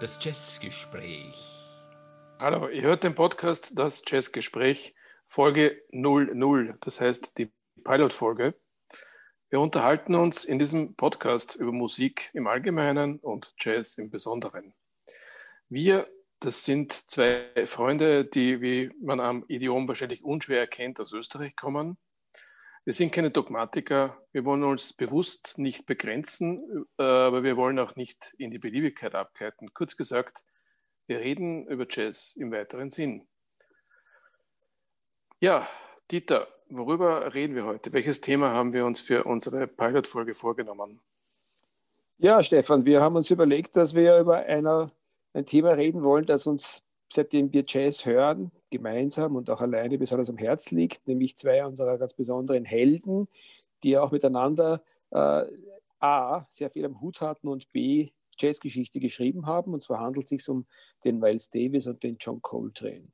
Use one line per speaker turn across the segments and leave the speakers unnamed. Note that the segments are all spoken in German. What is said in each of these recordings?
Das Jazzgespräch.
Hallo, ihr hört den Podcast Das Jazzgespräch, Folge 00, das heißt die Pilotfolge. Wir unterhalten uns in diesem Podcast über Musik im Allgemeinen und Jazz im Besonderen. Wir, das sind zwei Freunde, die, wie man am Idiom wahrscheinlich unschwer erkennt, aus Österreich kommen. Wir sind keine Dogmatiker, wir wollen uns bewusst nicht begrenzen, äh, aber wir wollen auch nicht in die Beliebigkeit abgleiten. Kurz gesagt, wir reden über Jazz im weiteren Sinn. Ja, Dieter, worüber reden wir heute? Welches Thema haben wir uns für unsere Pilotfolge vorgenommen?
Ja, Stefan, wir haben uns überlegt, dass wir über einer, ein Thema reden wollen, das uns, seitdem wir Jazz hören, gemeinsam und auch alleine besonders am Herz liegt, nämlich zwei unserer ganz besonderen Helden, die auch miteinander äh, A, sehr viel am Hut hatten und B, Jazzgeschichte geschrieben haben. Und zwar handelt es sich um den Miles Davis und den John Coltrane.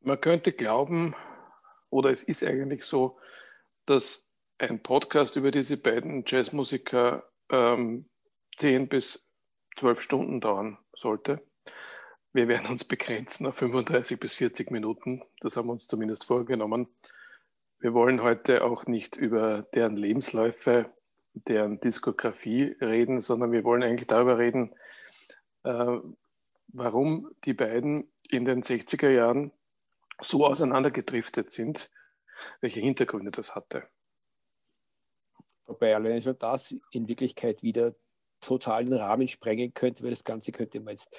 Man könnte glauben, oder es ist eigentlich so, dass ein Podcast über diese beiden Jazzmusiker ähm, 10 bis 12 Stunden dauern sollte. Wir werden uns begrenzen auf 35 bis 40 Minuten. Das haben wir uns zumindest vorgenommen. Wir wollen heute auch nicht über deren Lebensläufe, deren Diskografie reden, sondern wir wollen eigentlich darüber reden, äh, warum die beiden in den 60er Jahren so auseinandergedriftet sind, welche Hintergründe das hatte.
Wobei allein schon das in Wirklichkeit wieder total den Rahmen sprengen könnte, weil das Ganze könnte man jetzt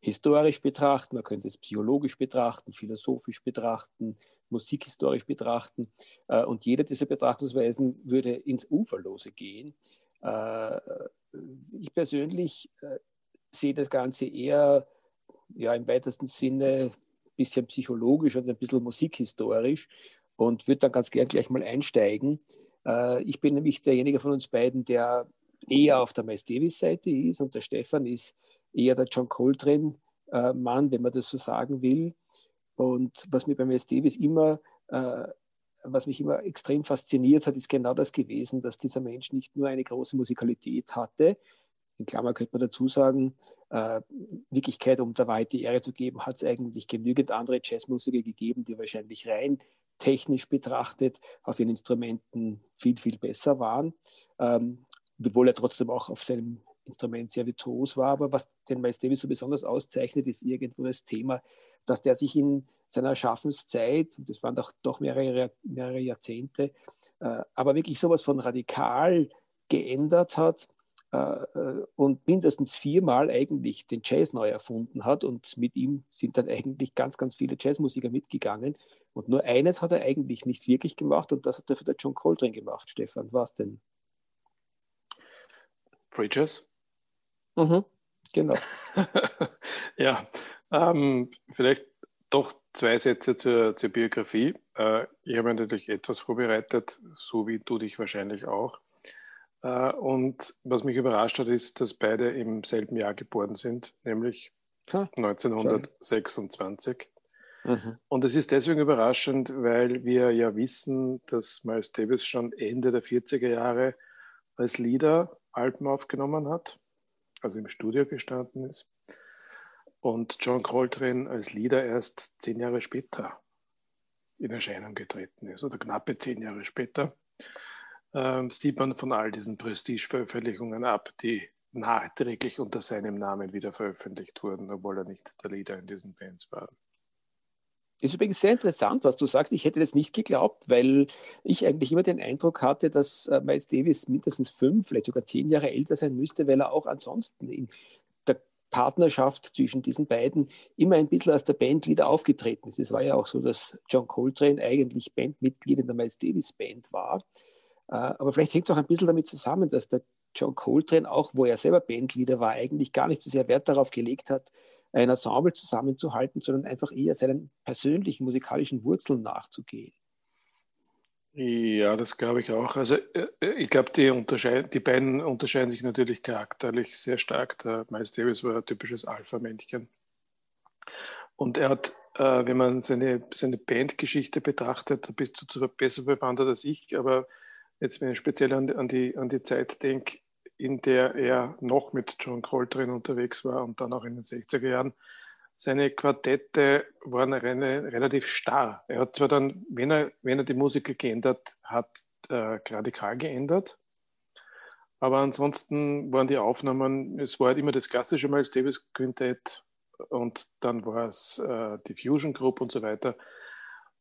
historisch betrachten, man könnte es psychologisch betrachten, philosophisch betrachten, musikhistorisch betrachten. Äh, und jede dieser Betrachtungsweisen würde ins Uferlose gehen. Äh, ich persönlich äh, sehe das Ganze eher ja, im weitesten Sinne ein bisschen psychologisch und ein bisschen musikhistorisch und würde dann ganz gern gleich mal einsteigen. Ich bin nämlich derjenige von uns beiden, der eher auf der Miles Davis-Seite ist und der Stefan ist eher der John Coltrane-Mann, wenn man das so sagen will. Und was mir bei Miles Davis immer, äh, was mich immer extrem fasziniert hat, ist genau das gewesen, dass dieser Mensch nicht nur eine große Musikalität hatte, in Klammer könnte man dazu sagen, äh, Wirklichkeit, um der Wahrheit die Ehre zu geben, hat es eigentlich genügend andere Jazzmusiker gegeben, die wahrscheinlich rein technisch betrachtet auf ihren Instrumenten viel, viel besser waren. Ähm, obwohl er trotzdem auch auf seinem Instrument sehr virtuos war. Aber was den Miles Davis so besonders auszeichnet, ist irgendwo das Thema, dass der sich in seiner Schaffenszeit, und das waren doch, doch mehrere, mehrere Jahrzehnte, äh, aber wirklich sowas von radikal geändert hat äh, äh, und mindestens viermal eigentlich den Jazz neu erfunden hat. Und mit ihm sind dann eigentlich ganz, ganz viele Jazzmusiker mitgegangen. Und nur eines hat er eigentlich nicht wirklich gemacht und das hat dafür der John Coltrane gemacht. Stefan, was denn?
Free Jazz?
Mhm, genau.
ja, ähm, vielleicht doch zwei Sätze zur, zur Biografie. Äh, ich habe natürlich etwas vorbereitet, so wie du dich wahrscheinlich auch. Äh, und was mich überrascht hat, ist, dass beide im selben Jahr geboren sind, nämlich ha, 1926. Mhm. Und es ist deswegen überraschend, weil wir ja wissen, dass Miles Davis schon Ende der 40er Jahre als Leader Alben aufgenommen hat also im Studio gestanden ist. Und John Coltrane als Leader erst zehn Jahre später in Erscheinung getreten ist, oder knappe zehn Jahre später, ähm, sieht man von all diesen Prestige-Veröffentlichungen ab, die nachträglich unter seinem Namen wieder veröffentlicht wurden, obwohl er nicht der Leader in diesen Bands war.
Ist übrigens sehr interessant, was du sagst. Ich hätte das nicht geglaubt, weil ich eigentlich immer den Eindruck hatte, dass äh, Miles Davis mindestens fünf, vielleicht sogar zehn Jahre älter sein müsste, weil er auch ansonsten in der Partnerschaft zwischen diesen beiden immer ein bisschen als der Bandleader aufgetreten ist. Es war ja auch so, dass John Coltrane eigentlich Bandmitglied in der Miles Davis Band war. Äh, aber vielleicht hängt es auch ein bisschen damit zusammen, dass der John Coltrane, auch wo er selber Bandleader war, eigentlich gar nicht so sehr Wert darauf gelegt hat, ein Ensemble zusammenzuhalten, sondern einfach eher seinen persönlichen musikalischen Wurzeln nachzugehen.
Ja, das glaube ich auch. Also äh, äh, ich glaube, die, die beiden unterscheiden sich natürlich charakterlich sehr stark. Der Miles Davis war ein typisches Alpha-Männchen. Und er hat äh, wenn man seine, seine Bandgeschichte betrachtet, da bist du besser bewandert als ich, aber jetzt, wenn ich speziell an, an, die, an die Zeit denke, in der er noch mit John Coltrane unterwegs war und dann auch in den 60er Jahren, seine Quartette waren eine, relativ starr. Er hat zwar dann, wenn er, wenn er die Musik geändert hat, äh, radikal geändert, aber ansonsten waren die Aufnahmen, es war halt immer das klassische Miles Davis Quintett und dann war es äh, die Fusion Group und so weiter.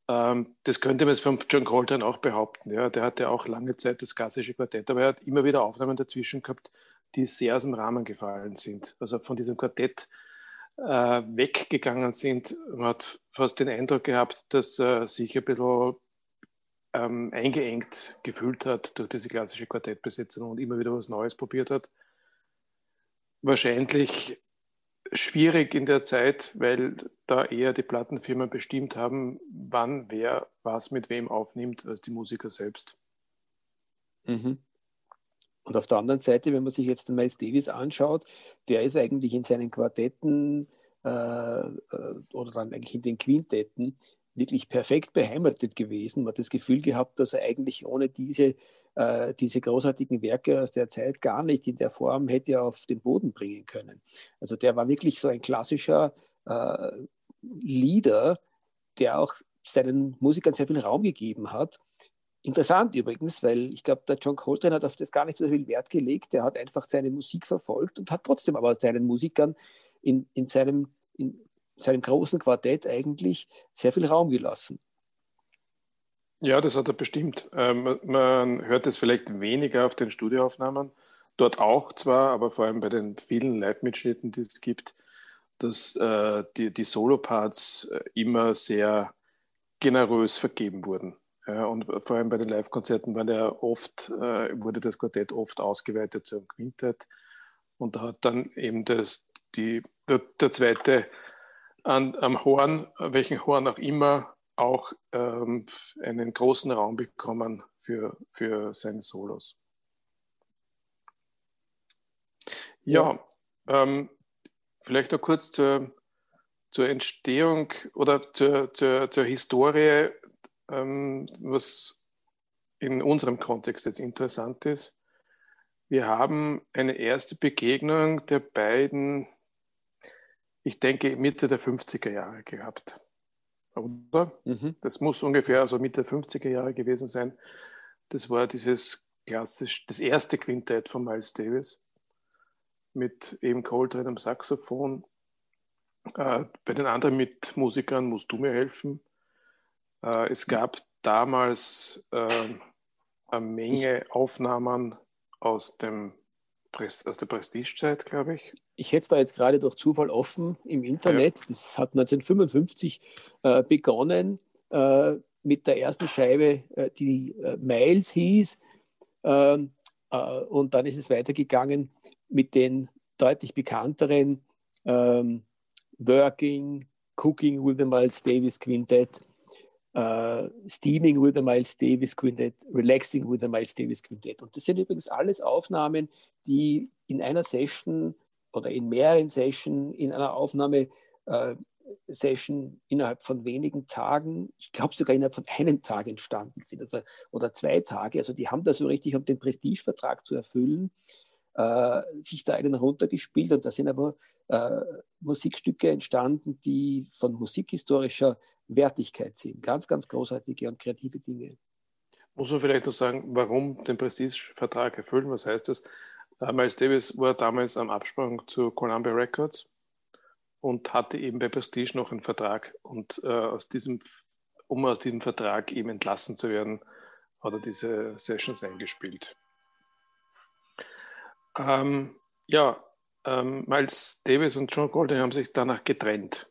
Ähm, das könnte man jetzt von John Coltrane auch behaupten. Ja. Der hatte auch lange Zeit das klassische Quartett, aber er hat immer wieder Aufnahmen dazwischen gehabt, die sehr aus dem Rahmen gefallen sind. Also von diesem Quartett äh, weggegangen sind. Man hat fast den Eindruck gehabt, dass er sich ein bisschen ähm, eingeengt gefühlt hat durch diese klassische Quartettbesetzung und immer wieder was Neues probiert hat. Wahrscheinlich schwierig in der Zeit, weil da eher die Plattenfirmen bestimmt haben, wann wer was mit wem aufnimmt, als die Musiker selbst.
Mhm. Und auf der anderen Seite, wenn man sich jetzt den Miles Davis anschaut, der ist eigentlich in seinen Quartetten äh, äh oder dann eigentlich in den Quintetten wirklich perfekt beheimatet gewesen. Man hat das Gefühl gehabt, dass er eigentlich ohne diese äh, diese großartigen Werke aus der Zeit gar nicht in der Form hätte auf den Boden bringen können. Also der war wirklich so ein klassischer äh, Leader, der auch seinen Musikern sehr viel Raum gegeben hat. Interessant übrigens, weil ich glaube, der John Coltrane hat auf das gar nicht so viel Wert gelegt. Er hat einfach seine Musik verfolgt und hat trotzdem aber seinen Musikern in, in, seinem, in seinem großen Quartett eigentlich sehr viel Raum gelassen.
Ja, das hat er bestimmt. Ähm, man hört es vielleicht weniger auf den Studioaufnahmen, dort auch zwar, aber vor allem bei den vielen Live-Mitschnitten, die es gibt, dass äh, die, die Solo-Parts äh, immer sehr generös vergeben wurden. Ja, und vor allem bei den Live-Konzerten äh, wurde das Quartett oft ausgeweitet zu einem Quintett. Und da hat dann eben das, die, der, der zweite an, am Horn, welchen Horn auch immer, auch ähm, einen großen Raum bekommen für, für seine Solos. Ja, ähm, vielleicht noch kurz zur, zur Entstehung oder zur, zur, zur Historie, ähm, was in unserem Kontext jetzt interessant ist. Wir haben eine erste Begegnung der beiden, ich denke, Mitte der 50er Jahre gehabt oder? Mhm. Das muss ungefähr also Mitte der 50er Jahre gewesen sein. Das war dieses klassisch, das erste Quintett von Miles Davis mit eben Coltrane am Saxophon. Äh, bei den anderen Mitmusikern musst du mir helfen. Äh, es gab damals äh, eine Menge Aufnahmen aus dem aus der Prestigezeit, glaube ich.
Ich hätte es da jetzt gerade durch Zufall offen im Internet. Ja. Das hat 1955 äh, begonnen äh, mit der ersten Scheibe, äh, die äh, Miles hieß. Ähm, äh, und dann ist es weitergegangen mit den deutlich bekannteren ähm, Working, Cooking with the Miles Davis Quintet Uh, Steaming with the Miles Davis Quintet, Relaxing with the Miles Davis Quintet. Und das sind übrigens alles Aufnahmen, die in einer Session oder in mehreren Sessions in einer Aufnahme uh, Session innerhalb von wenigen Tagen, ich glaube sogar innerhalb von einem Tag entstanden sind also, oder zwei Tage. Also die haben da so richtig, um den Prestigevertrag zu erfüllen, äh, sich da einen runtergespielt und da sind aber äh, Musikstücke entstanden, die von musikhistorischer Wertigkeit sind. Ganz, ganz großartige und kreative Dinge.
Muss man vielleicht noch sagen, warum den Prestigevertrag erfüllen? Was heißt das? Äh, Miles Davis war damals am Absprung zu Columbia Records und hatte eben bei Prestige noch einen Vertrag. Und äh, aus diesem, um aus diesem Vertrag eben entlassen zu werden, hat er diese Sessions eingespielt. Ähm, ja, ähm, Miles Davis und John Golden haben sich danach getrennt.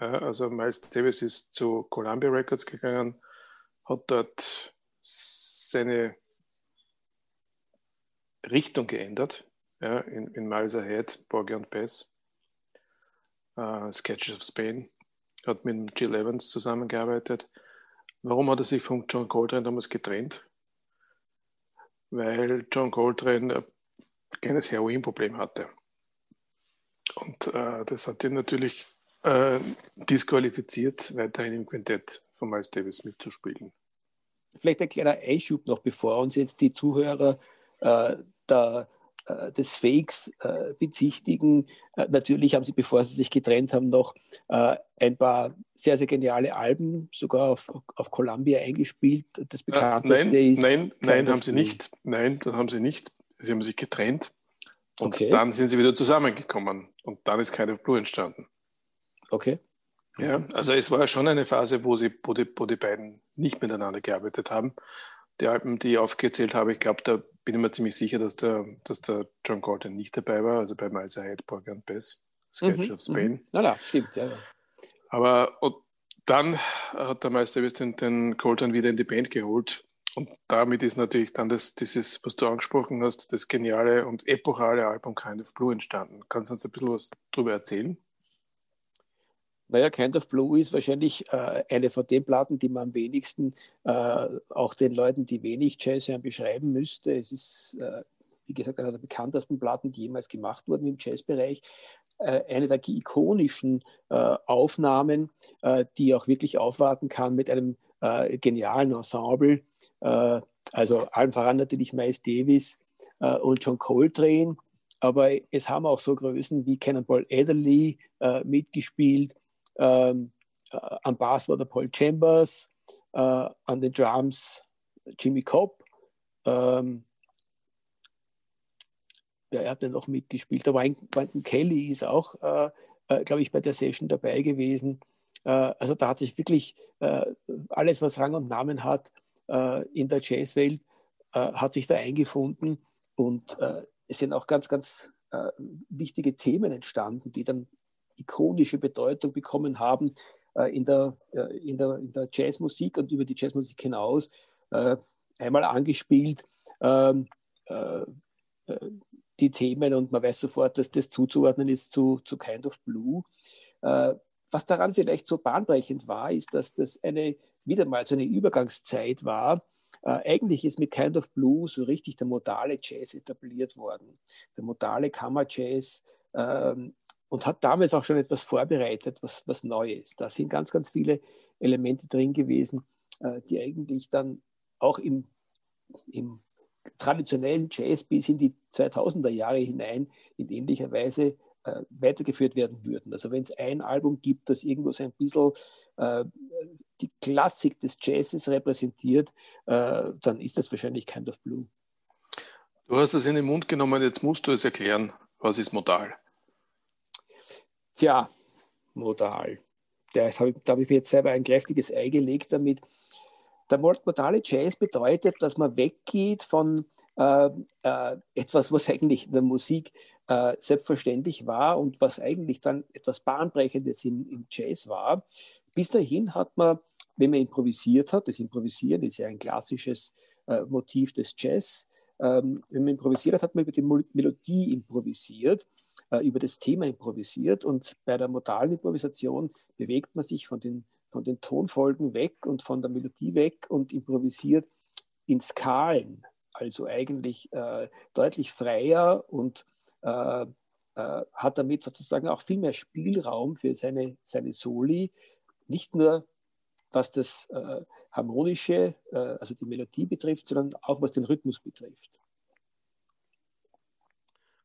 Also Miles Davis ist zu Columbia Records gegangen, hat dort seine Richtung geändert, ja, in, in Miles Ahead, Borgia und Bass, uh, Sketches of Spain, hat mit Jill Evans zusammengearbeitet. Warum hat er sich von John Coltrane damals getrennt? Weil John Coltrane ein kleines Heroinproblem hatte. Und äh, das hat ihn natürlich äh, disqualifiziert, weiterhin im Quintett von Miles Davis mitzuspielen.
Vielleicht ein kleiner Einschub noch, bevor uns jetzt die Zuhörer äh, da äh, des Fakes äh, bezichtigen. Äh, natürlich haben sie, bevor sie sich getrennt haben, noch ein paar sehr, sehr geniale Alben sogar auf, auf Columbia eingespielt.
Das bekannteste nein, ist. Nein, nein, haben sie nicht. Nein, das haben sie nicht. Sie haben sich getrennt. Und okay. dann sind sie wieder zusammengekommen. Und dann ist of Blue entstanden.
Okay.
Ja, also es war schon eine Phase, wo, sie, wo, die, wo die beiden nicht miteinander gearbeitet haben. Die Alben, die ich aufgezählt habe, ich glaube, da bin ich mir ziemlich sicher, dass der, dass der John Colton nicht dabei war, also bei Miles Ahead, Porgy and Bess, Sketch mhm, of Spain. Mhm.
Na, na, stimmt, ja, ja.
Aber dann hat der Meister den, den Colton wieder in die Band geholt und damit ist natürlich dann das, dieses, was du angesprochen hast, das geniale und epochale Album Kind of Blue entstanden. Kannst du uns ein bisschen was darüber erzählen?
Naja, Kind of Blue ist wahrscheinlich äh, eine von den Platten, die man am wenigsten äh, auch den Leuten, die wenig Jazz hören, beschreiben müsste. Es ist, äh, wie gesagt, eine der bekanntesten Platten, die jemals gemacht wurden im Jazzbereich. Äh, eine der ikonischen äh, Aufnahmen, äh, die auch wirklich aufwarten kann mit einem genialen Ensemble. also allen voran natürlich Miles Davis und John Coltrane. Aber es haben auch so Größen wie Cannonball Adderley mitgespielt, ähm, äh, am Bass war der Paul Chambers, äh, an den Drums Jimmy Cobb. Ähm, ja, er hat dann noch mitgespielt. Der Wynton Kelly ist auch, äh, äh, glaube ich, bei der Session dabei gewesen. Äh, also da hat sich wirklich äh, alles, was Rang und Namen hat in der Jazzwelt, hat sich da eingefunden. Und es sind auch ganz, ganz wichtige Themen entstanden, die dann ikonische Bedeutung bekommen haben äh, in, der, äh, in, der, in der Jazzmusik und über die Jazzmusik hinaus. Äh, einmal angespielt ähm, äh, äh, die Themen und man weiß sofort, dass das zuzuordnen ist zu, zu Kind of Blue. Äh, was daran vielleicht so bahnbrechend war, ist, dass das eine, wieder mal so eine Übergangszeit war, eigentlich ist mit Kind of Blue so richtig der modale Jazz etabliert worden. Der modale Kammerjazz ähm, und hat damals auch schon etwas vorbereitet, was, was Neues. Da sind ganz, ganz viele Elemente drin gewesen, äh, die eigentlich dann auch im, im traditionellen Jazz bis in die 2000er Jahre hinein in ähnlicher Weise äh, weitergeführt werden würden. Also wenn es ein Album gibt, das irgendwo so ein bisschen äh, die Klassik des Jazzes repräsentiert, äh, dann ist das wahrscheinlich Kind of Blue.
Du hast es in den Mund genommen, jetzt musst du es erklären. Was ist modal?
Tja, modal. Das hab ich, da habe ich mir jetzt selber ein kräftiges Ei gelegt damit. Der modale Jazz bedeutet, dass man weggeht von äh, äh, etwas, was eigentlich in der Musik äh, selbstverständlich war und was eigentlich dann etwas Bahnbrechendes im, im Jazz war. Bis dahin hat man, wenn man improvisiert hat, das Improvisieren ist ja ein klassisches äh, Motiv des Jazz, ähm, wenn man improvisiert hat, hat man über die Melodie improvisiert äh, über das Thema improvisiert. Und bei der modalen Improvisation bewegt man sich von den, von den Tonfolgen weg und von der Melodie weg und improvisiert in Skalen. Also eigentlich äh, deutlich freier und äh, äh, hat damit sozusagen auch viel mehr Spielraum für seine, seine Soli. Nicht nur was das äh, Harmonische, äh, also die Melodie betrifft, sondern auch was den Rhythmus betrifft.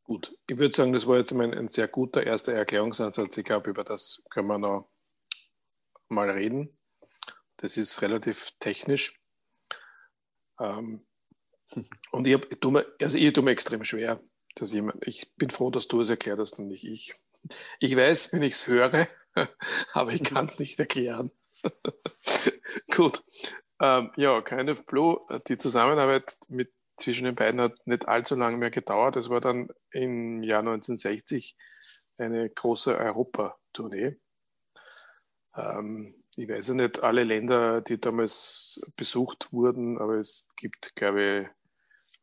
Gut, ich würde sagen, das war jetzt ein, ein sehr guter erster Erklärungsansatz. Ich glaube, über das können wir noch mal reden. Das ist relativ technisch. Ähm, und ich, ich, tue mir, also ich tue mir extrem schwer. Dass jemand, ich bin froh, dass du es erklärt hast und nicht ich. Ich weiß, wenn ich es höre, aber ich kann es nicht erklären. Gut. Ähm, ja, Kind of Blue, die Zusammenarbeit mit zwischen den beiden hat nicht allzu lange mehr gedauert. Es war dann im Jahr 1960 eine große Europatournee. Ähm, ich weiß ja nicht alle Länder, die damals besucht wurden, aber es gibt, glaube ich,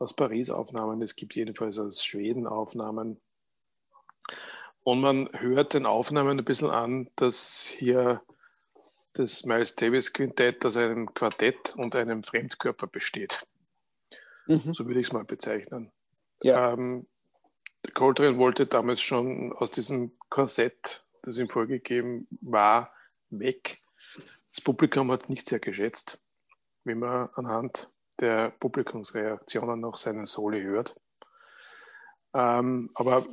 aus Paris Aufnahmen, es gibt jedenfalls aus Schweden Aufnahmen. Und man hört den Aufnahmen ein bisschen an, dass hier das Miles Davis Quintett aus einem Quartett und einem Fremdkörper besteht. Mhm. So würde ich es mal bezeichnen. Ja. Ähm, Coltrane wollte damals schon aus diesem Korsett das ihm vorgegeben war, weg. Das Publikum hat nicht sehr geschätzt, wie man anhand der Publikumsreaktionen nach seinen Soli hört. Ähm, aber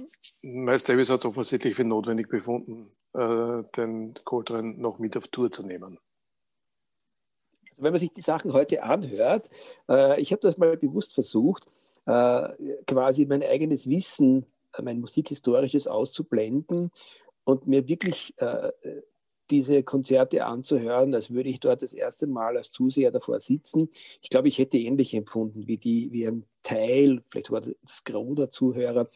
Miles Davis hat es offensichtlich für notwendig befunden, äh, den Coltrane noch mit auf Tour zu nehmen.
Also wenn man sich die Sachen heute anhört, äh, ich habe das mal bewusst versucht, äh, quasi mein eigenes Wissen, mein musikhistorisches auszublenden und mir wirklich äh, diese Konzerte anzuhören, als würde ich dort das erste Mal als Zuseher davor sitzen. Ich glaube, ich hätte ähnlich empfunden wie, die, wie ein Teil, vielleicht sogar das Gros der Zuhörer.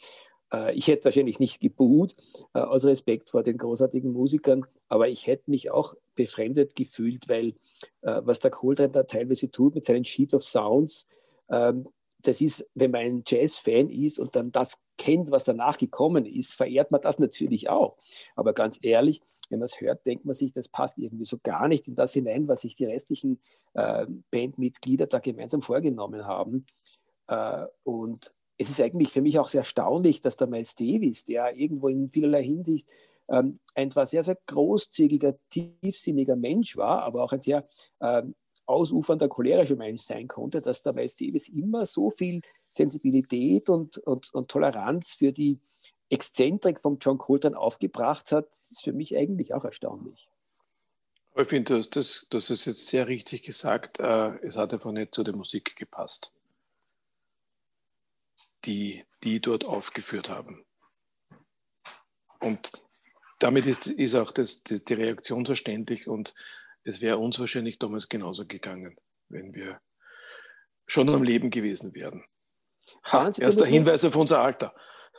Äh, ich hätte wahrscheinlich nicht geboot, äh, aus Respekt vor den großartigen Musikern, aber ich hätte mich auch befremdet gefühlt, weil äh, was der Coltrane da teilweise tut mit seinen Sheet of Sounds, ähm, das ist, wenn man ein Jazz-Fan ist und dann das kennt, was danach gekommen ist, verehrt man das natürlich auch. Aber ganz ehrlich, wenn man es hört, denkt man sich, das passt irgendwie so gar nicht in das hinein, was sich die restlichen äh, Bandmitglieder da gemeinsam vorgenommen haben. Äh, und es ist eigentlich für mich auch sehr erstaunlich, dass der Miles Davis, der irgendwo in vielerlei Hinsicht ähm, ein zwar sehr, sehr großzügiger, tiefsinniger Mensch war, aber auch ein sehr ähm, ausufernder cholerischer Mensch sein konnte, dass der Miles Davis immer so viel Sensibilität und, und, und Toleranz für die Exzentrik von John Coltrane aufgebracht hat, ist für mich eigentlich auch erstaunlich.
Ich finde, das, das, das ist jetzt sehr richtig gesagt. Äh, es hat einfach nicht zu der Musik gepasst, die die dort aufgeführt haben. Und damit ist, ist auch das, das, die Reaktion verständlich und es wäre uns wahrscheinlich damals genauso gegangen, wenn wir schon am Leben gewesen wären. Ha, erster Hinweis auf unser Alter.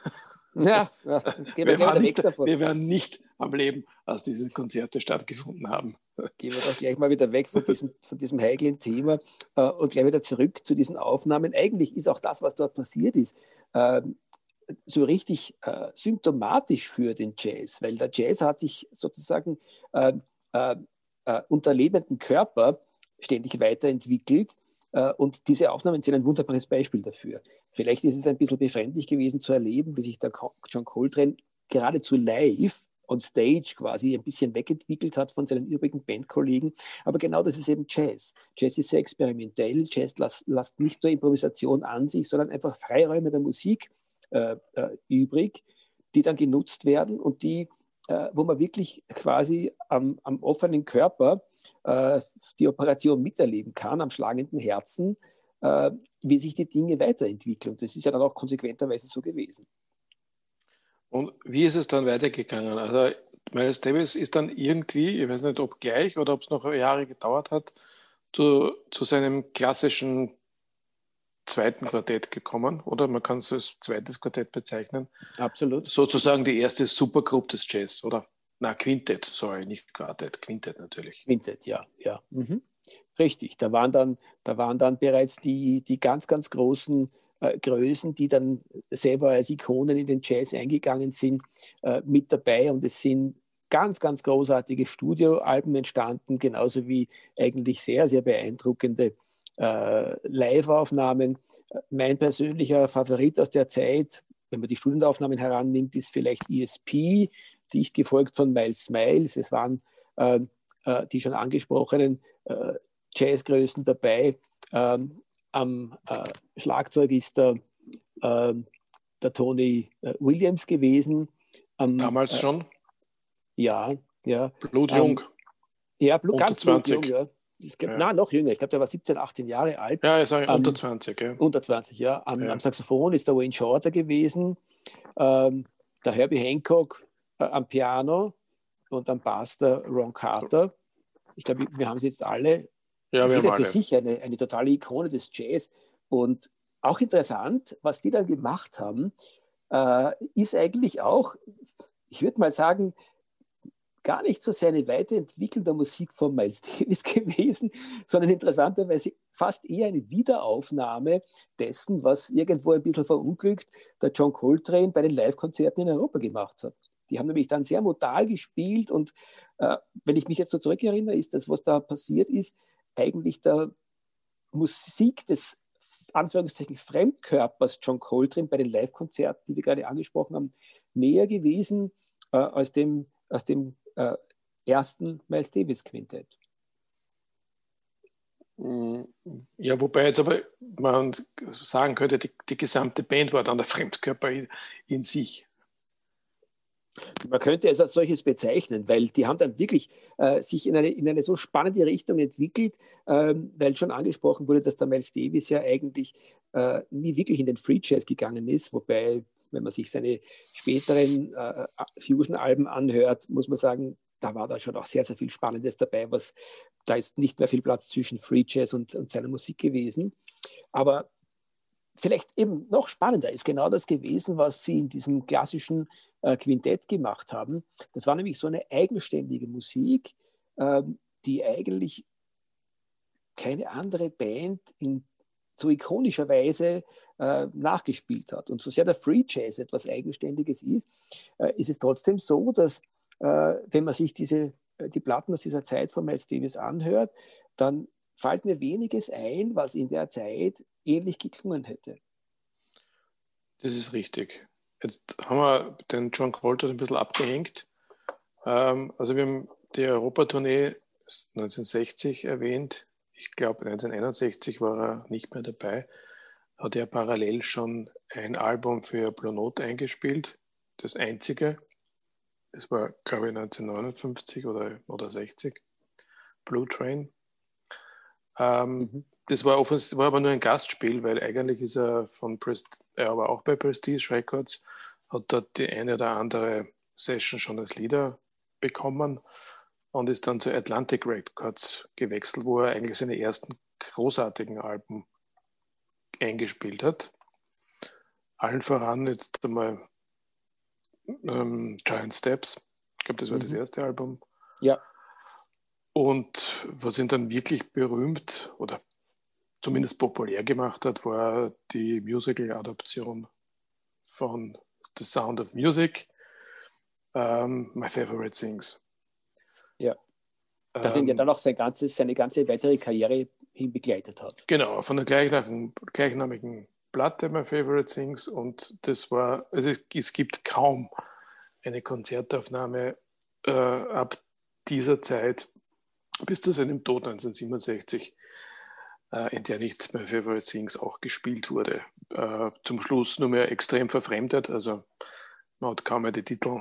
Ja, ja wir, wir, waren nicht, wir wären nicht am Leben, als diese Konzerte stattgefunden haben.
Gehen wir doch gleich mal wieder weg von diesem, von diesem heiklen Thema äh, und gleich wieder zurück zu diesen Aufnahmen. Eigentlich ist auch das, was dort passiert ist, äh, so richtig äh, symptomatisch für den Jazz, weil der Jazz hat sich sozusagen ähm, äh, unter lebendem Körper ständig weiterentwickelt. Äh, und diese Aufnahmen sind ein wunderbares Beispiel dafür. Vielleicht ist es ein bisschen befremdlich gewesen zu erleben, wie sich der John Coltrane geradezu live on stage quasi ein bisschen wegentwickelt hat von seinen übrigen Bandkollegen. Aber genau das ist eben Jazz. Jazz ist sehr experimentell. Jazz lässt nicht nur Improvisation an sich, sondern einfach Freiräume der Musik äh, äh, übrig, die dann genutzt werden und die äh, wo man wirklich quasi am, am offenen Körper äh, die Operation miterleben kann, am schlagenden Herzen, äh, wie sich die Dinge weiterentwickeln. Und das ist ja dann auch konsequenterweise so gewesen.
Und wie ist es dann weitergegangen? Also Miles Davis ist dann irgendwie, ich weiß nicht, ob gleich oder ob es noch Jahre gedauert hat, zu, zu seinem klassischen zweiten Quartett gekommen, oder? Man kann es als zweites Quartett bezeichnen.
Absolut.
Sozusagen die erste Supergruppe des Jazz, oder? Na, Quintett, sorry, nicht Quartett, Quintett natürlich.
Quintett, ja, ja. Mhm. Richtig, da waren dann, da waren dann bereits die, die ganz, ganz großen äh, Größen, die dann selber als Ikonen in den Jazz eingegangen sind, äh, mit dabei. Und es sind ganz, ganz großartige Studioalben entstanden, genauso wie eigentlich sehr, sehr beeindruckende äh, Live-Aufnahmen. Mein persönlicher Favorit aus der Zeit, wenn man die Studienaufnahmen herannimmt, ist vielleicht ESP, dicht gefolgt von Miles Smiles. Es waren äh, äh, die schon angesprochenen äh, Jazzgrößen dabei. Ähm, am äh, Schlagzeug ist der, ähm, der Tony äh, Williams gewesen.
Am, Damals schon?
Ja, ja.
Blutjung.
Um, ja, Blut, ganz 20. blutjung, ja ich glaub, ja. na, noch jünger, ich glaube, der war 17, 18 Jahre alt.
Ja, ich sage ähm, unter 20. Ja.
Unter 20, ja. Am, ja. am Saxophon ist der Wayne Shorter gewesen, ähm, der Herbie Hancock äh, am Piano und am Bass der Ron Carter. Ich glaube, wir haben sie jetzt alle.
Ja, wir haben
alle. für sich eine, eine totale Ikone des Jazz. Und auch interessant, was die dann gemacht haben, äh, ist eigentlich auch, ich würde mal sagen, gar nicht so sehr eine Weiterentwicklung der Musik von Miles Davis gewesen, sondern interessanterweise fast eher eine Wiederaufnahme dessen, was irgendwo ein bisschen verunglückt der John Coltrane bei den Live-Konzerten in Europa gemacht hat. Die haben nämlich dann sehr modal gespielt und äh, wenn ich mich jetzt so zurückerinnere, ist das, was da passiert ist, eigentlich der Musik des Anführungszeichen Fremdkörpers John Coltrane bei den Live-Konzerten, die wir gerade angesprochen haben, näher gewesen äh, als dem aus dem äh, ersten Miles Davis Quintett.
Ja, wobei jetzt aber man sagen könnte, die, die gesamte Band war dann der Fremdkörper in, in sich.
Man könnte es als solches bezeichnen, weil die haben dann wirklich äh, sich in eine, in eine so spannende Richtung entwickelt, ähm, weil schon angesprochen wurde, dass der Miles Davis ja eigentlich äh, nie wirklich in den Free Jazz gegangen ist, wobei, wenn man sich seine späteren äh, Fusion-Alben anhört, muss man sagen, da war da schon auch sehr, sehr viel Spannendes dabei, was da ist nicht mehr viel Platz zwischen Free Jazz und, und seiner Musik gewesen. Aber vielleicht eben noch spannender ist genau das gewesen, was sie in diesem klassischen äh, Quintett gemacht haben. Das war nämlich so eine eigenständige Musik, ähm, die eigentlich keine andere Band in so ikonischer Weise äh, nachgespielt hat. Und so sehr der Free Jazz etwas Eigenständiges ist, äh, ist es trotzdem so, dass äh, wenn man sich diese, äh, die Platten aus dieser Zeit von Miles Davis anhört, dann fällt mir weniges ein, was in der Zeit ähnlich geklungen hätte.
Das ist richtig. Jetzt haben wir den John Coltrane ein bisschen abgehängt. Ähm, also wir haben die Europatournee 1960 erwähnt. Ich glaube 1961 war er nicht mehr dabei. Hat er parallel schon ein Album für Blue Note eingespielt, das einzige. Das war, glaube ich, 1959 oder, oder 60. Blue Train. Ähm, mhm. Das war, offens war aber nur ein Gastspiel, weil eigentlich ist er von Prest er war auch bei Prestige Records, hat dort die eine oder andere Session schon als Leader bekommen und ist dann zu Atlantic Records gewechselt, wo er eigentlich seine ersten großartigen Alben eingespielt hat. Allen voran jetzt einmal ähm, Giant Steps. Ich glaube, das war mhm. das erste Album.
Ja.
Und was ihn dann wirklich berühmt oder zumindest populär gemacht hat, war die Musical-Adaption von The Sound of Music, um, ähm, My Favorite Things.
Ja. Ähm, ihn ja dann auch sein ganzes, seine ganze weitere Karriere hin begleitet hat.
Genau, von der gleichnamigen, Platte My Favorite Things und das war, also es, es gibt kaum eine Konzertaufnahme äh, ab dieser Zeit bis zu seinem Tod 1967, äh, in der nicht My Favorite Things auch gespielt wurde. Äh, zum Schluss nur mehr extrem verfremdet, also man hat kaum mehr die Titel,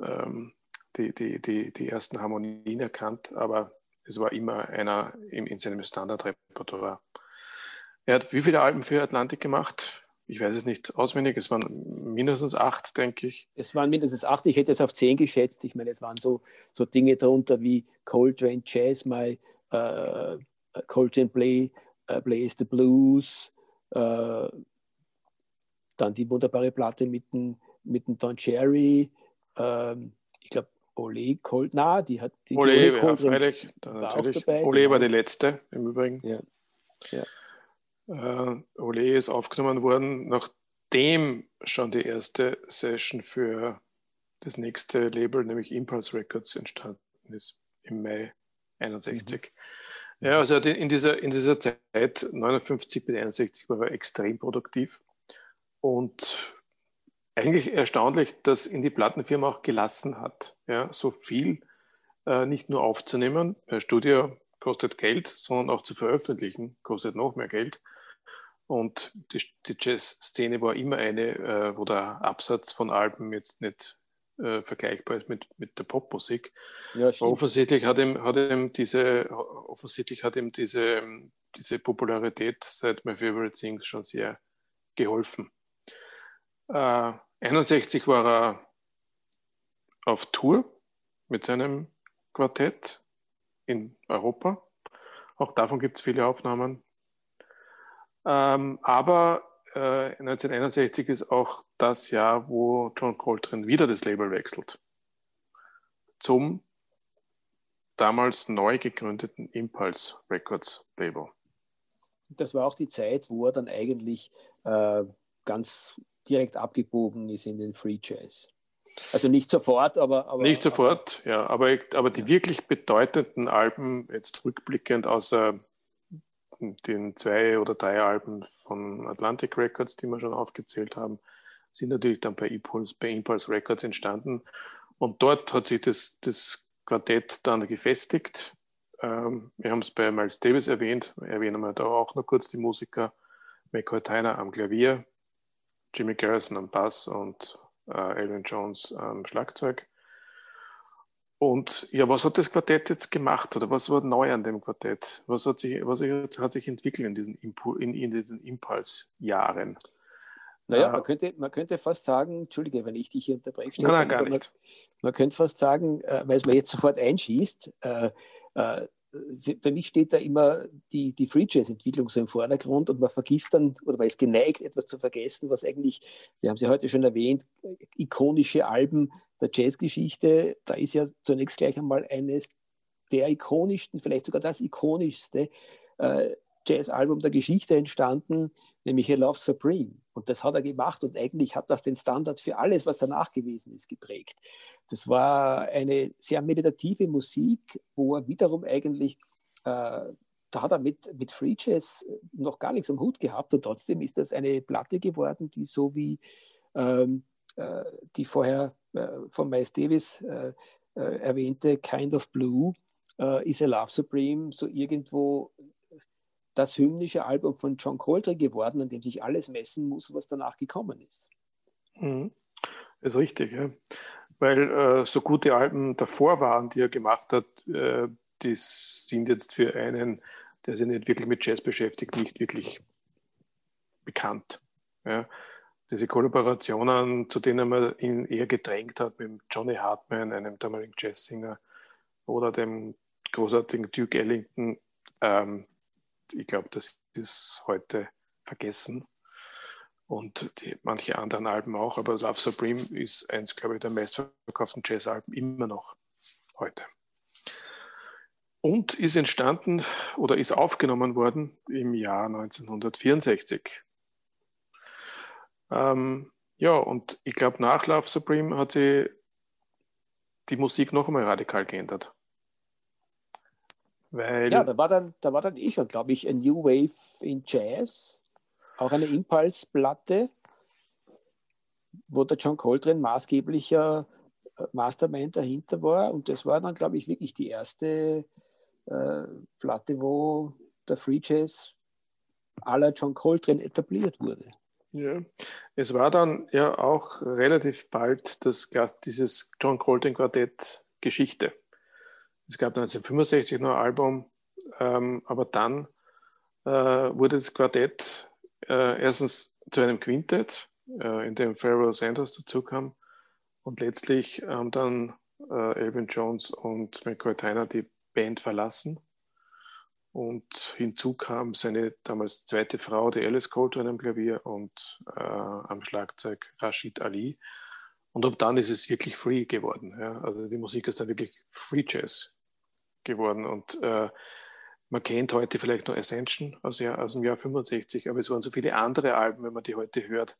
ähm, die, die, die, die ersten Harmonien erkannt, aber es war immer einer in, in seinem Standardrepertoire. Er hat wie viele Alben für Atlantik gemacht? Ich weiß es nicht auswendig. Es waren mindestens acht, denke ich.
Es waren mindestens acht. Ich hätte es auf zehn geschätzt. Ich meine, es waren so, so Dinge darunter wie Coltrane Jazz, My uh, Coltrane Play, uh, Plays the Blues, uh, dann die wunderbare Platte mit dem, mit dem Don Cherry. Ähm, ich glaube, Ole na, die hat die
Ole, Ole ja, freilich, war auch dabei. Ole genau. war die letzte im Übrigen.
Ja. ja.
Uh, Ole ist aufgenommen worden, nachdem schon die erste Session für das nächste Label, nämlich Impulse Records, entstanden ist im Mai 61. Mhm. Ja, also in dieser, in dieser Zeit, 59 bis 61, war er extrem produktiv und eigentlich erstaunlich, dass ihn die Plattenfirma auch gelassen hat, ja, so viel äh, nicht nur aufzunehmen, per Studio kostet Geld, sondern auch zu veröffentlichen, kostet noch mehr Geld. Und die, die Jazz-Szene war immer eine, äh, wo der Absatz von Alben jetzt nicht äh, vergleichbar ist mit, mit der Popmusik. Ja, offensichtlich hat ihm, hat ihm diese, offensichtlich hat ihm diese, diese Popularität seit My Favorite Things schon sehr geholfen. Äh, 61 war er auf Tour mit seinem Quartett in Europa. Auch davon gibt es viele Aufnahmen. Ähm, aber äh, 1961 ist auch das Jahr, wo John Coltrane wieder das Label wechselt. Zum damals neu gegründeten Impulse Records Label.
Das war auch die Zeit, wo er dann eigentlich äh, ganz direkt abgebogen ist in den Free Jazz. Also nicht sofort, aber. aber
nicht sofort, aber, ja. Aber, aber die ja. wirklich bedeutenden Alben, jetzt rückblickend, außer den zwei oder drei Alben von Atlantic Records, die wir schon aufgezählt haben, sind natürlich dann bei Impulse, bei Impulse Records entstanden. Und dort hat sich das, das Quartett dann gefestigt. Ähm, wir haben es bei Miles Davis erwähnt, erwähnen wir da auch noch kurz die Musiker. McCoy Tyner am Klavier, Jimmy Garrison am Bass und äh, Alvin Jones am Schlagzeug. Und ja, was hat das Quartett jetzt gemacht oder was war neu an dem Quartett? Was hat sich, was hat sich entwickelt in diesen, Impul in, in diesen Impulsjahren?
Naja, man könnte, man könnte fast sagen, Entschuldige, wenn ich dich hier unterbreche,
nein, nein, gar nicht.
Man, man, könnte fast sagen, äh, weil es mir jetzt sofort einschießt, äh, äh, für, mich steht da immer die, die Free Jazz-Entwicklung so im Vordergrund und man vergisst dann oder man ist geneigt, etwas zu vergessen, was eigentlich, wir haben ja heute schon erwähnt, ikonische Alben der Jazzgeschichte, da ist ja zunächst gleich einmal eines der ikonischsten, vielleicht sogar das ikonischste äh, Jazzalbum der Geschichte entstanden, nämlich A Love Supreme. Und das hat er gemacht und eigentlich hat das den Standard für alles, was danach gewesen ist, geprägt. Das war eine sehr meditative Musik, wo er wiederum eigentlich, äh, da hat er mit, mit Free Jazz noch gar nichts am Hut gehabt und trotzdem ist das eine Platte geworden, die so wie ähm, äh, die vorher äh, von Miles Davis äh, äh, erwähnte Kind of Blue, äh, Is a Love Supreme, so irgendwo das hymnische Album von John Coltrane geworden, an dem sich alles messen muss, was danach gekommen ist.
Mhm. Das ist richtig, ja. weil äh, so gute Alben davor waren, die er gemacht hat, äh, die sind jetzt für einen, der sich nicht wirklich mit Jazz beschäftigt, nicht wirklich bekannt. Ja. Diese Kollaborationen, zu denen man ihn eher gedrängt hat, mit Johnny Hartman, einem damaligen Jazzsinger, oder dem großartigen Duke Ellington, ähm, ich glaube, das ist heute vergessen. Und die, manche anderen Alben auch, aber Love Supreme ist eins, glaube ich, der meistverkauften Jazzalben immer noch heute. Und ist entstanden oder ist aufgenommen worden im Jahr 1964. Ähm, ja, und ich glaube, nach Love Supreme hat sie die Musik noch einmal radikal geändert.
Weil ja, da war dann, da war dann eh schon, glaube ich, ein New Wave in Jazz, auch eine Impulse-Platte, wo der John Coltrane maßgeblicher äh, Mastermind dahinter war. Und das war dann, glaube ich, wirklich die erste äh, Platte, wo der Free Jazz aller John Coltrane etabliert wurde.
Ja, es war dann ja auch relativ bald das, dieses John Coltrane Quartett Geschichte. Es gab 1965 noch ein Album, ähm, aber dann äh, wurde das Quartett äh, erstens zu einem Quintett, äh, in dem Pharoah Sanders dazu kam und letztlich haben dann äh, Elvin Jones und McCoy Tyner die Band verlassen und hinzu kam seine damals zweite Frau, die Alice Coltrane am Klavier und äh, am Schlagzeug Rashid Ali. Und ab dann ist es wirklich free geworden. Ja? Also die Musik ist dann wirklich Free Jazz geworden. Und äh, man kennt heute vielleicht nur Ascension aus, aus dem Jahr 65, aber es waren so viele andere Alben, wenn man die heute hört,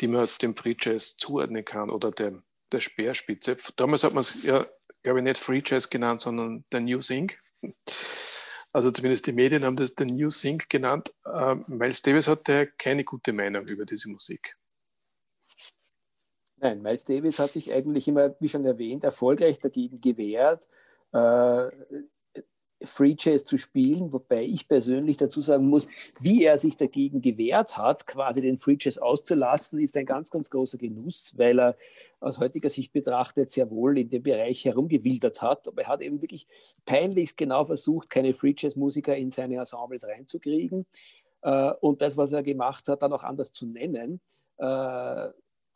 die man dem Free Jazz zuordnen kann oder dem, der Speerspitze. Damals hat man es ja, glaube ich, nicht Free Jazz genannt, sondern der New Sync. Also zumindest die Medien haben das den New Sync genannt. Ähm, Miles Davis hatte keine gute Meinung über diese Musik.
Nein, Miles Davis hat sich eigentlich immer, wie schon erwähnt, erfolgreich dagegen gewehrt, äh, Free Jazz zu spielen, wobei ich persönlich dazu sagen muss, wie er sich dagegen gewehrt hat, quasi den Free Jazz auszulassen, ist ein ganz, ganz großer Genuss, weil er aus heutiger Sicht betrachtet sehr wohl in dem Bereich herumgewildert hat. Aber er hat eben wirklich peinlichst genau versucht, keine Free Jazz Musiker in seine Ensembles reinzukriegen äh, und das, was er gemacht hat, dann auch anders zu nennen.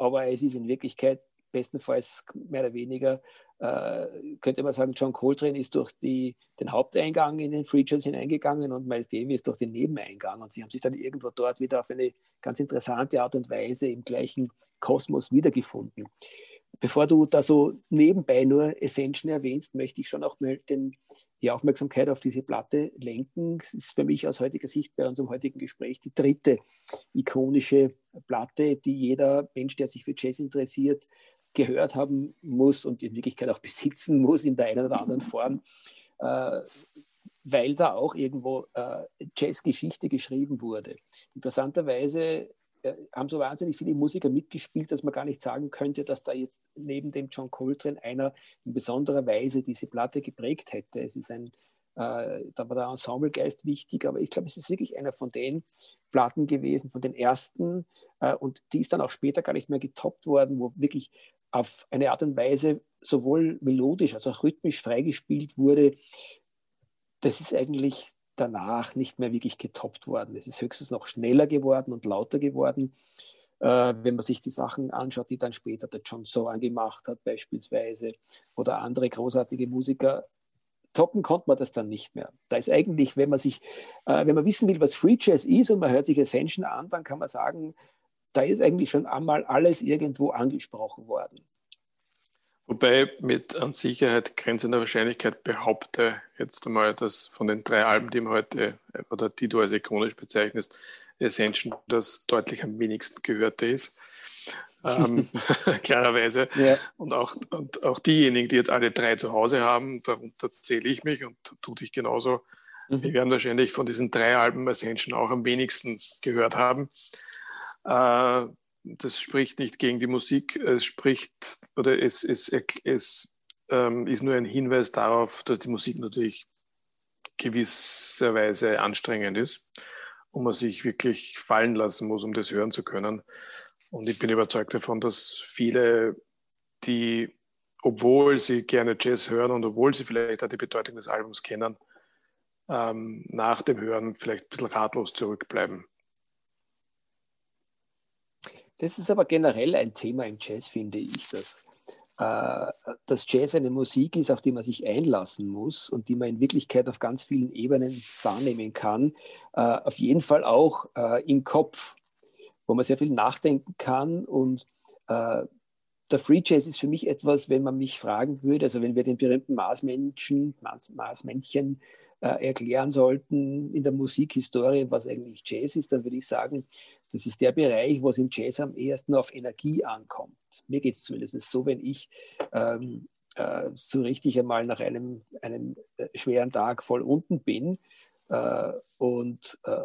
Aber es ist in Wirklichkeit bestenfalls mehr oder weniger äh, könnte man sagen, John Coltrane ist durch die, den Haupteingang in den Free Jazz hineingegangen und Miles Davis durch den Nebeneingang. Und sie haben sich dann irgendwo dort wieder auf eine ganz interessante Art und Weise im gleichen Kosmos wiedergefunden. Bevor du da so nebenbei nur Ascension erwähnst, möchte ich schon auch mal den, die Aufmerksamkeit auf diese Platte lenken. Es ist für mich aus heutiger Sicht bei unserem heutigen Gespräch die dritte ikonische Platte, die jeder Mensch, der sich für Jazz interessiert, gehört haben muss und in Wirklichkeit auch besitzen muss in der einen oder anderen Form, äh, weil da auch irgendwo äh, Jazzgeschichte geschrieben wurde. Interessanterweise haben so wahnsinnig viele Musiker mitgespielt, dass man gar nicht sagen könnte, dass da jetzt neben dem John Coltrane einer in besonderer Weise diese Platte geprägt hätte. Es ist ein, äh, da war der Ensemblegeist wichtig, aber ich glaube, es ist wirklich einer von den Platten gewesen, von den ersten, äh, und die ist dann auch später gar nicht mehr getoppt worden, wo wirklich auf eine Art und Weise sowohl melodisch als auch rhythmisch freigespielt wurde. Das ist eigentlich danach nicht mehr wirklich getoppt worden. Es ist höchstens noch schneller geworden und lauter geworden. Äh, wenn man sich die Sachen anschaut, die dann später der John Soran gemacht hat, beispielsweise, oder andere großartige Musiker, toppen konnte man das dann nicht mehr. Da ist eigentlich, wenn man sich, äh, wenn man wissen will, was Free Jazz ist und man hört sich Ascension an, dann kann man sagen, da ist eigentlich schon einmal alles irgendwo angesprochen worden.
Wobei mit an Sicherheit grenzender Wahrscheinlichkeit behaupte jetzt einmal, dass von den drei Alben, die man heute oder die du als ikonisch bezeichnest, Ascension das deutlich am wenigsten gehörte ist. ähm, klarerweise. Ja. Und, auch, und auch diejenigen, die jetzt alle drei zu Hause haben, darunter zähle ich mich und tu dich genauso. Mhm. Wir werden wahrscheinlich von diesen drei Alben Ascension auch am wenigsten gehört haben. Äh, das spricht nicht gegen die Musik, es spricht oder es, es, es ähm, ist nur ein Hinweis darauf, dass die Musik natürlich gewisserweise anstrengend ist und man sich wirklich fallen lassen muss, um das hören zu können. Und ich bin überzeugt davon, dass viele, die, obwohl sie gerne Jazz hören und obwohl sie vielleicht auch die Bedeutung des Albums kennen, ähm, nach dem Hören vielleicht ein bisschen ratlos zurückbleiben.
Das ist aber generell ein Thema im Jazz, finde ich, dass, äh, dass Jazz eine Musik ist, auf die man sich einlassen muss und die man in Wirklichkeit auf ganz vielen Ebenen wahrnehmen kann. Äh, auf jeden Fall auch äh, im Kopf, wo man sehr viel nachdenken kann. Und äh, der Free Jazz ist für mich etwas, wenn man mich fragen würde, also wenn wir den berühmten Marsmenschen, Mars, Marsmännchen äh, erklären sollten in der Musikhistorie, was eigentlich Jazz ist, dann würde ich sagen, das ist der Bereich, wo es im Jazz am ehesten auf Energie ankommt. Mir geht es zumindest so, wenn ich ähm, äh, so richtig einmal nach einem, einem äh, schweren Tag voll unten bin äh, und äh,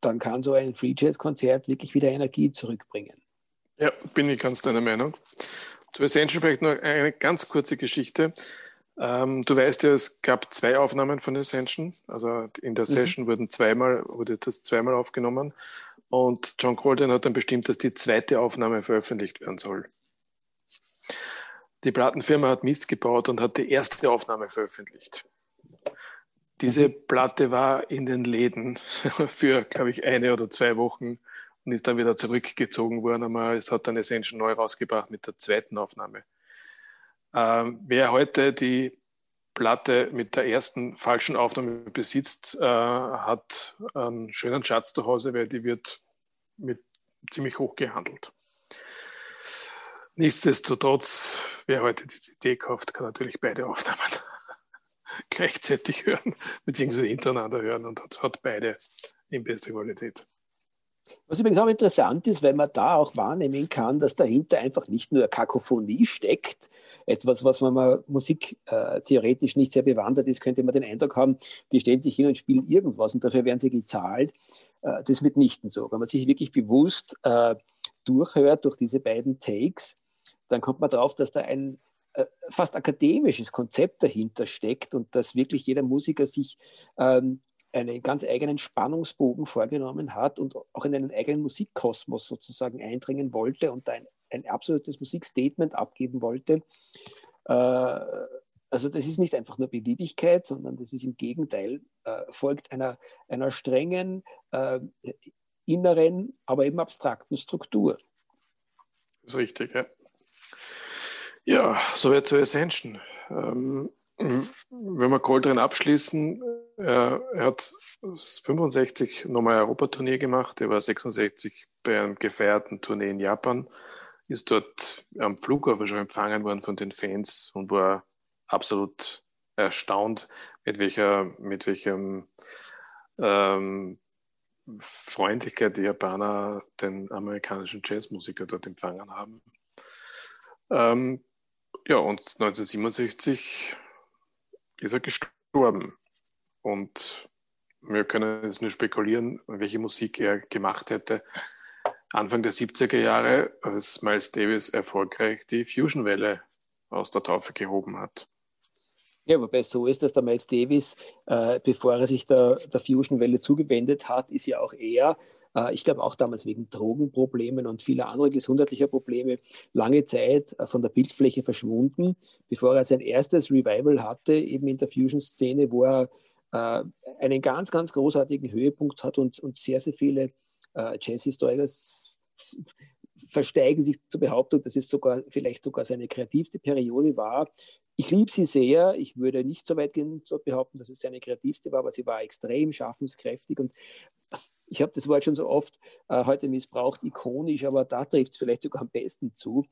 dann kann so ein Free Jazz Konzert wirklich wieder Energie zurückbringen.
Ja, bin ich ganz deiner Meinung. Zu Ascension vielleicht noch eine ganz kurze Geschichte. Ähm, du weißt ja, es gab zwei Aufnahmen von Ascension. Also in der mhm. Session wurden zweimal, wurde das zweimal aufgenommen. Und John Coltrane hat dann bestimmt, dass die zweite Aufnahme veröffentlicht werden soll. Die Plattenfirma hat Mist gebaut und hat die erste Aufnahme veröffentlicht. Diese mhm. Platte war in den Läden für, glaube ich, eine oder zwei Wochen und ist dann wieder zurückgezogen worden. Aber es hat dann Ascension neu rausgebracht mit der zweiten Aufnahme. Ähm, wer heute die Platte mit der ersten falschen Aufnahme besitzt, äh, hat einen schönen Schatz zu Hause, weil die wird mit ziemlich hoch gehandelt. Nichtsdestotrotz, wer heute die CD kauft, kann natürlich beide Aufnahmen gleichzeitig hören, beziehungsweise hintereinander hören und hat, hat beide in bester Qualität.
Was übrigens auch interessant ist, weil man da auch wahrnehmen kann, dass dahinter einfach nicht nur Kakophonie steckt, etwas, was man mal Musik äh, nicht sehr bewandert ist, könnte man den Eindruck haben, die stellen sich hin und spielen irgendwas und dafür werden sie gezahlt. Äh, das ist mitnichten so. Wenn man sich wirklich bewusst äh, durchhört durch diese beiden Takes, dann kommt man darauf, dass da ein äh, fast akademisches Konzept dahinter steckt und dass wirklich jeder Musiker sich ähm, einen ganz eigenen Spannungsbogen vorgenommen hat und auch in einen eigenen Musikkosmos sozusagen eindringen wollte und ein, ein absolutes Musikstatement abgeben wollte. Äh, also das ist nicht einfach nur Beliebigkeit, sondern das ist im Gegenteil, äh, folgt einer, einer strengen äh, inneren, aber eben abstrakten Struktur.
Das ist richtig, ja. Ja, soweit zu Ascension. Ähm, wenn wir Coltrane abschließen, er, er hat 65 nochmal Europatournee gemacht, er war 66 bei einem gefeierten Tournee in Japan, ist dort am Flughafen schon empfangen worden von den Fans und war absolut erstaunt, mit welcher, mit welchem ähm, Freundlichkeit die Japaner den amerikanischen Jazzmusiker dort empfangen haben. Ähm, ja, und 1967 ist er gestorben. Und wir können jetzt nur spekulieren, welche Musik er gemacht hätte. Anfang der 70er Jahre, als Miles Davis erfolgreich die Fusion-Welle aus der Taufe gehoben hat.
Ja, wobei so ist, dass der Miles Davis, äh, bevor er sich der, der Fusion-Welle zugewendet hat, ist ja auch er, ich glaube auch damals wegen Drogenproblemen und vieler anderer gesundheitlicher Probleme, lange Zeit äh, von der Bildfläche verschwunden, bevor er sein erstes Revival hatte, eben in der Fusion-Szene, wo er äh, einen ganz, ganz großartigen Höhepunkt hat und, und sehr, sehr viele äh, Jazz-Historiker versteigen sich zur Behauptung, dass es sogar vielleicht sogar seine kreativste Periode war. Ich liebe sie sehr. Ich würde nicht so weit gehen zu behaupten, dass es seine kreativste war, aber sie war extrem schaffenskräftig. Und ich habe das Wort schon so oft äh, heute missbraucht, ikonisch, aber da trifft es vielleicht sogar am besten zu.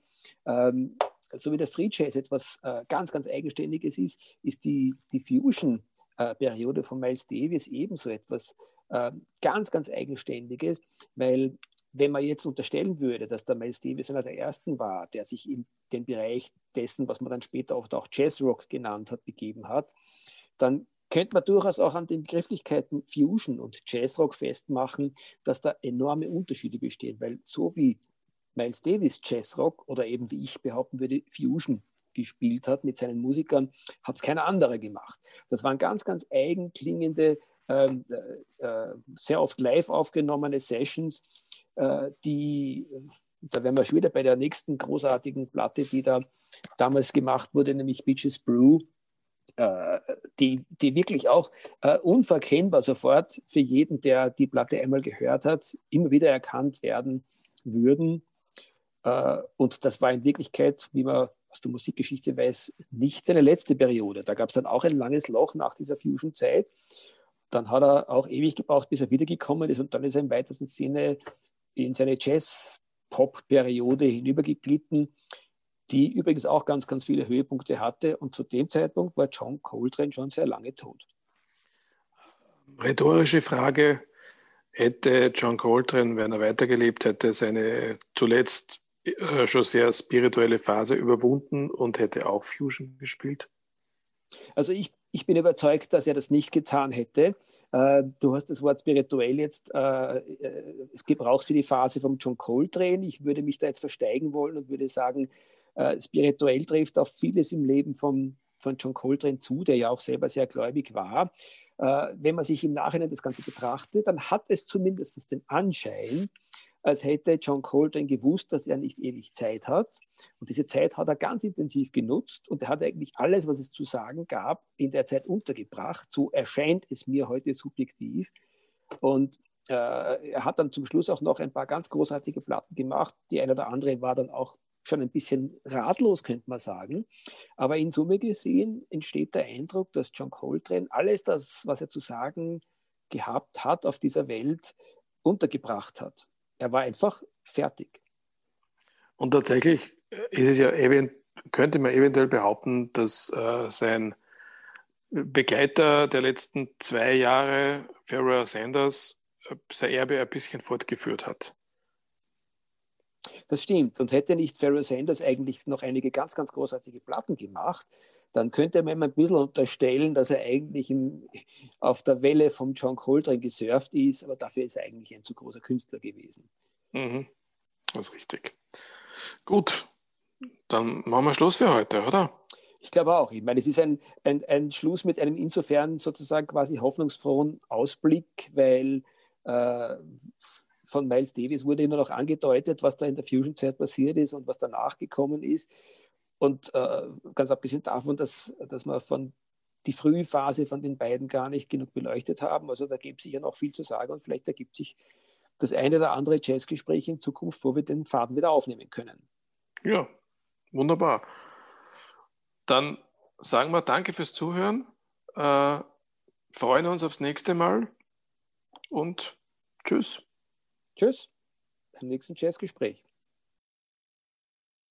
Ähm, so wie der Free Jazz etwas äh, ganz, ganz Eigenständiges ist, ist die, die Fusion-Periode von Miles Davis ebenso etwas äh, ganz, ganz Eigenständiges, weil wenn man jetzt unterstellen würde, dass der Miles Davis einer der ersten war, der sich in den Bereich dessen, was man dann später oft auch Jazzrock genannt hat, begeben hat, dann könnte man durchaus auch an den Begrifflichkeiten Fusion und Jazzrock festmachen, dass da enorme Unterschiede bestehen, weil so wie Miles Davis Jazzrock oder eben wie ich behaupten würde Fusion gespielt hat mit seinen Musikern, hat es keiner andere gemacht. Das waren ganz, ganz eigenklingende, ähm, äh, äh, sehr oft live aufgenommene Sessions, äh, die, da wären wir schon wieder bei der nächsten großartigen Platte, die da damals gemacht wurde, nämlich Beaches Brew, die, die wirklich auch äh, unverkennbar sofort für jeden, der die Platte einmal gehört hat, immer wieder erkannt werden würden. Und das war in Wirklichkeit, wie man aus der Musikgeschichte weiß, nicht seine letzte Periode. Da gab es dann auch ein langes Loch nach dieser Fusion-Zeit. Dann hat er auch ewig gebraucht, bis er wiedergekommen ist und dann ist er im weitesten Sinne in seine Jazz-Pop-Periode hinübergeglitten, die übrigens auch ganz, ganz viele Höhepunkte hatte. Und zu dem Zeitpunkt war John Coltrane schon sehr lange tot.
Rhetorische Frage. Hätte John Coltrane, wenn er weitergelebt hätte, seine zuletzt äh, schon sehr spirituelle Phase überwunden und hätte auch Fusion gespielt?
Also ich ich bin überzeugt, dass er das nicht getan hätte. Äh, du hast das Wort spirituell jetzt äh, gebraucht für die Phase von John Coltrane. Ich würde mich da jetzt versteigen wollen und würde sagen, spirituell trifft auf vieles im Leben von, von John Coltrane zu, der ja auch selber sehr gläubig war. wenn man sich im Nachhinein das Ganze betrachtet, dann hat es zumindest den Anschein, als hätte John Coltrane gewusst, dass er nicht ewig Zeit hat. Und diese Zeit hat er ganz intensiv genutzt und er hat eigentlich alles, was es zu sagen gab, in der Zeit untergebracht. So erscheint es mir heute subjektiv. Und äh, er hat dann zum Schluss auch noch ein paar ganz großartige Platten gemacht. Die eine oder andere war dann auch schon ein bisschen ratlos, könnte man sagen. Aber in Summe gesehen entsteht der Eindruck, dass John Coltrane alles das, was er zu sagen gehabt hat auf dieser Welt, untergebracht hat. Er war einfach fertig.
Und tatsächlich ist es ja könnte man eventuell behaupten, dass äh, sein Begleiter der letzten zwei Jahre, Pharoah Sanders, äh, sein Erbe ein bisschen fortgeführt hat.
Das stimmt. Und hätte nicht Pharoah Sanders eigentlich noch einige ganz, ganz großartige Platten gemacht, dann könnte man ihm ein bisschen unterstellen, dass er eigentlich im, auf der Welle von John Coltrane gesurft ist, aber dafür ist er eigentlich ein zu großer Künstler gewesen.
Mhm. Das ist richtig. Gut, dann machen wir Schluss für heute, oder?
Ich glaube auch. Ich meine, es ist ein, ein, ein Schluss mit einem insofern sozusagen quasi hoffnungsfrohen Ausblick, weil äh, von Miles Davis wurde immer noch angedeutet, was da in der Fusion-Zeit passiert ist und was danach gekommen ist. Und äh, ganz abgesehen davon, dass, dass wir von die Frühphase von den beiden gar nicht genug beleuchtet haben. Also da gibt es sicher noch viel zu sagen und vielleicht ergibt sich das eine oder andere Jazzgespräch in Zukunft, wo wir den Faden wieder aufnehmen können.
Ja, wunderbar. Dann sagen wir Danke fürs Zuhören, äh, freuen uns aufs nächste Mal und tschüss.
Tschüss, beim nächsten Jazzgespräch.